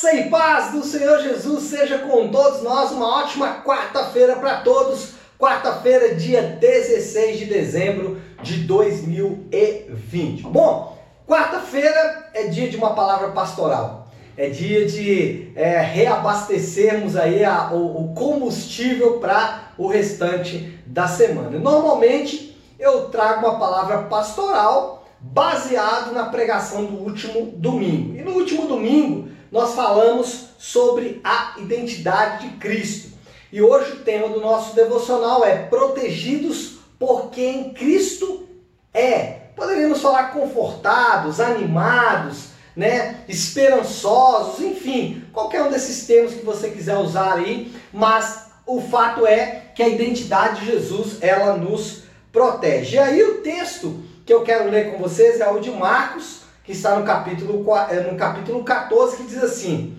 Graça e paz do Senhor Jesus seja com todos nós. Uma ótima quarta-feira para todos. Quarta-feira, dia 16 de dezembro de 2020. Bom, quarta-feira é dia de uma palavra pastoral. É dia de é, reabastecermos aí a, o, o combustível para o restante da semana. Normalmente eu trago uma palavra pastoral baseado na pregação do último domingo. E no último domingo nós falamos sobre a identidade de Cristo. E hoje o tema do nosso devocional é protegidos por quem Cristo é. Poderíamos falar confortados, animados, né, esperançosos, enfim, qualquer um desses termos que você quiser usar aí, mas o fato é que a identidade de Jesus, ela nos protege. E aí o texto que eu quero ler com vocês é o de Marcos que está no capítulo, é, no capítulo 14, que diz assim: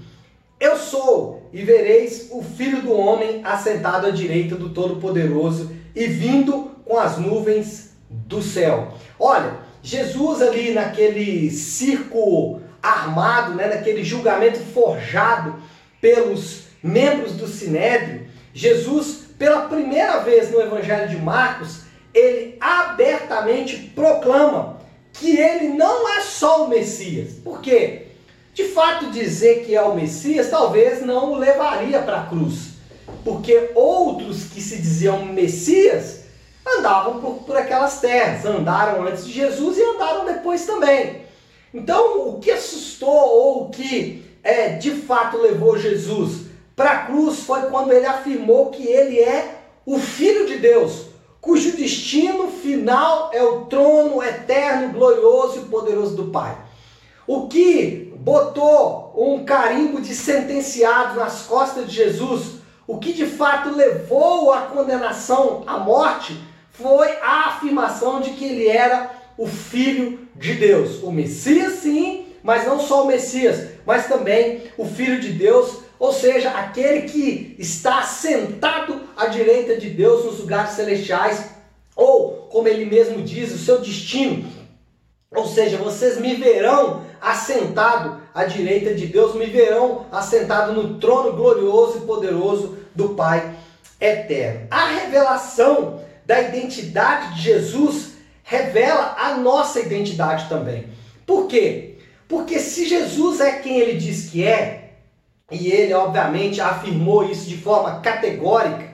Eu sou, e vereis o filho do homem assentado à direita do Todo-Poderoso e vindo com as nuvens do céu. Olha, Jesus ali naquele circo armado, né, naquele julgamento forjado pelos membros do Sinédrio, Jesus, pela primeira vez no Evangelho de Marcos, ele abertamente proclama que ele não é só o Messias. Por quê? De fato, dizer que é o Messias talvez não o levaria para a cruz. Porque outros que se diziam Messias andavam por, por aquelas terras, andaram antes de Jesus e andaram depois também. Então, o que assustou ou o que é, de fato levou Jesus para a cruz foi quando ele afirmou que ele é o Filho de Deus, cujo destino final é o trono eterno, glorioso e poderoso do Pai. O que botou um carimbo de sentenciado nas costas de Jesus, o que de fato levou à condenação à morte, foi a afirmação de que ele era o Filho de Deus. O Messias, sim, mas não só o Messias, mas também o Filho de Deus, ou seja, aquele que está sentado à direita de Deus nos lugares celestiais, ou como ele mesmo diz, o seu destino. Ou seja, vocês me verão assentado à direita de Deus, me verão assentado no trono glorioso e poderoso do Pai eterno. A revelação da identidade de Jesus revela a nossa identidade também. Por quê? Porque se Jesus é quem ele diz que é, e ele obviamente afirmou isso de forma categórica,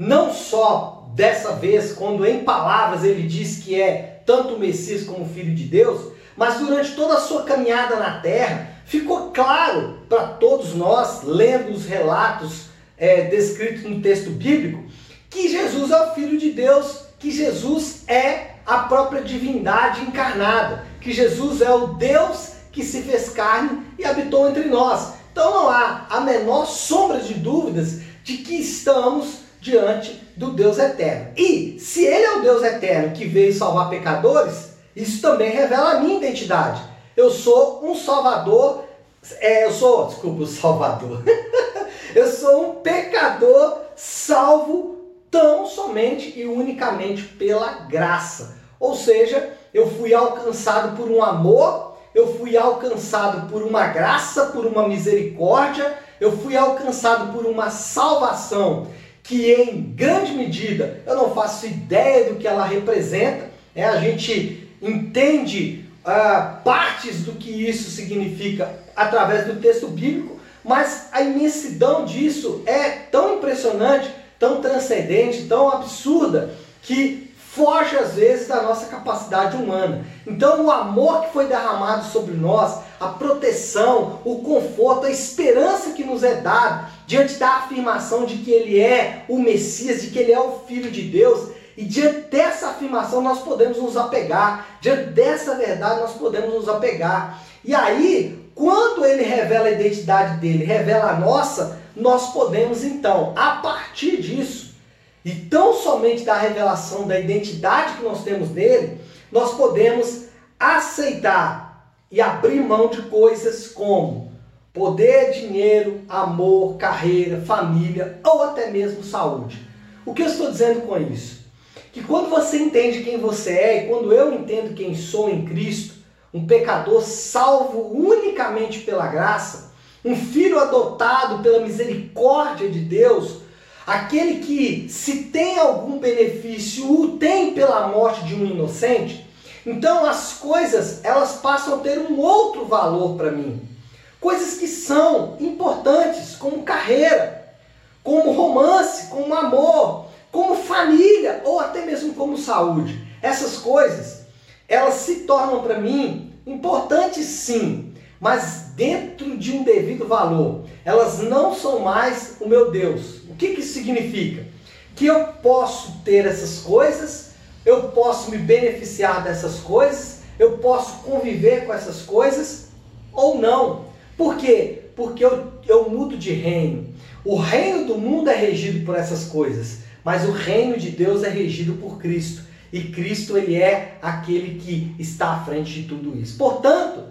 não só dessa vez, quando em palavras ele diz que é tanto o Messias como o Filho de Deus, mas durante toda a sua caminhada na terra, ficou claro para todos nós, lendo os relatos é, descritos no texto bíblico, que Jesus é o Filho de Deus, que Jesus é a própria divindade encarnada, que Jesus é o Deus que se fez carne e habitou entre nós. Então não há a menor sombra de dúvidas de que estamos diante do Deus eterno. E se Ele é o Deus eterno que veio salvar pecadores, isso também revela a minha identidade. Eu sou um salvador, é, eu sou, desculpa, o salvador. eu sou um pecador salvo tão somente e unicamente pela graça. Ou seja, eu fui alcançado por um amor eu fui alcançado por uma graça, por uma misericórdia, eu fui alcançado por uma salvação que em grande medida eu não faço ideia do que ela representa. É, a gente entende uh, partes do que isso significa através do texto bíblico, mas a imensidão disso é tão impressionante, tão transcendente, tão absurda, que foge às vezes da nossa capacidade humana. Então, o amor que foi derramado sobre nós, a proteção, o conforto, a esperança que nos é dada diante da afirmação de que Ele é o Messias, de que Ele é o Filho de Deus, e diante dessa afirmação nós podemos nos apegar, diante dessa verdade nós podemos nos apegar. E aí, quando Ele revela a identidade dele, revela a nossa, nós podemos então, a partir disso, e tão somente da revelação da identidade que nós temos nele, nós podemos aceitar e abrir mão de coisas como poder, dinheiro, amor, carreira, família ou até mesmo saúde. O que eu estou dizendo com isso? Que quando você entende quem você é e quando eu entendo quem sou em Cristo, um pecador salvo unicamente pela graça, um filho adotado pela misericórdia de Deus, aquele que, se tem algum benefício, o tem pela morte de um inocente, então as coisas elas passam a ter um outro valor para mim. Coisas que são importantes, como carreira, como romance, como amor, como família ou até mesmo como saúde. Essas coisas, elas se tornam para mim importantes sim, mas dentro de um devido valor. Elas não são mais o meu Deus. O que, que isso significa? Que eu posso ter essas coisas, eu posso me beneficiar dessas coisas, eu posso conviver com essas coisas ou não. Por quê? Porque eu, eu mudo de reino. O reino do mundo é regido por essas coisas, mas o reino de Deus é regido por Cristo. E Cristo ele é aquele que está à frente de tudo isso. Portanto,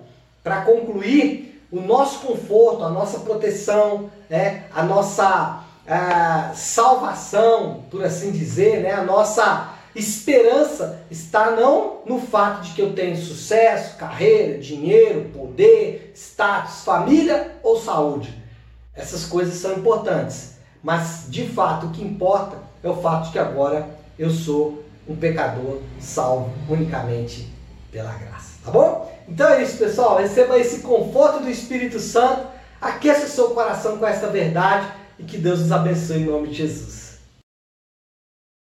para concluir, o nosso conforto, a nossa proteção, né, a nossa a salvação, por assim dizer, né, a nossa esperança está não no fato de que eu tenho sucesso, carreira, dinheiro, poder, status, família ou saúde. Essas coisas são importantes, mas de fato o que importa é o fato de que agora eu sou um pecador salvo unicamente pela graça. Tá bom? Então é isso, pessoal. Receba esse conforto do Espírito Santo. Aqueça seu coração com essa verdade e que Deus nos abençoe em nome de Jesus.